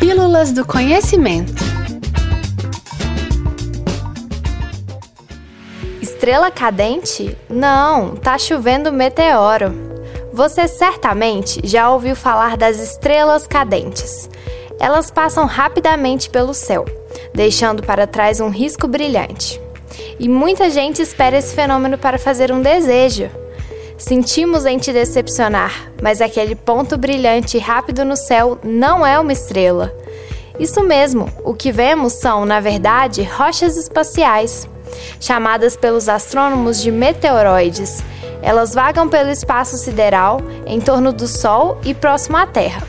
Pílulas do Conhecimento. Estrela cadente? Não, tá chovendo meteoro. Você certamente já ouviu falar das estrelas cadentes. Elas passam rapidamente pelo céu, deixando para trás um risco brilhante. E muita gente espera esse fenômeno para fazer um desejo. Sentimos em te decepcionar, mas aquele ponto brilhante e rápido no céu não é uma estrela. Isso mesmo, o que vemos são, na verdade, rochas espaciais, chamadas pelos astrônomos de meteoroides. Elas vagam pelo espaço sideral em torno do Sol e próximo à Terra.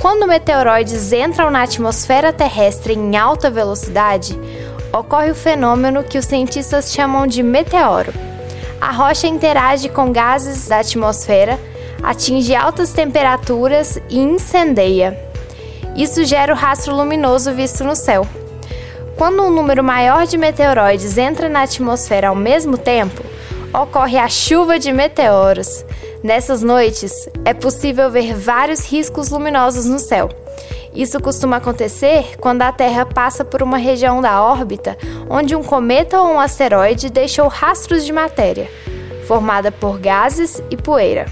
Quando meteoroides entram na atmosfera terrestre em alta velocidade, ocorre o fenômeno que os cientistas chamam de meteoro a rocha interage com gases da atmosfera, atinge altas temperaturas e incendeia. Isso gera o rastro luminoso visto no céu. Quando um número maior de meteoroides entra na atmosfera ao mesmo tempo, ocorre a chuva de meteoros. Nessas noites, é possível ver vários riscos luminosos no céu. Isso costuma acontecer quando a Terra passa por uma região da órbita onde um cometa ou um asteroide deixou rastros de matéria, formada por gases e poeira.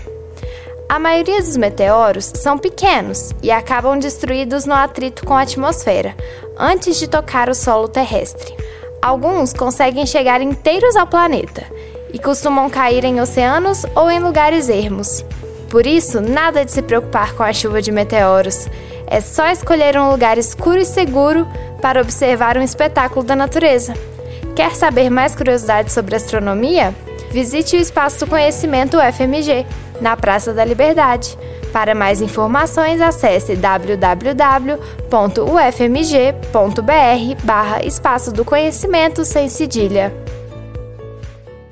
A maioria dos meteoros são pequenos e acabam destruídos no atrito com a atmosfera, antes de tocar o solo terrestre. Alguns conseguem chegar inteiros ao planeta e costumam cair em oceanos ou em lugares ermos. Por isso, nada de se preocupar com a chuva de meteoros. É só escolher um lugar escuro e seguro para observar um espetáculo da natureza. Quer saber mais curiosidades sobre astronomia? Visite o Espaço do Conhecimento UFMG, na Praça da Liberdade. Para mais informações, acesse www.ufmg.br barra Espaço do Conhecimento sem cedilha.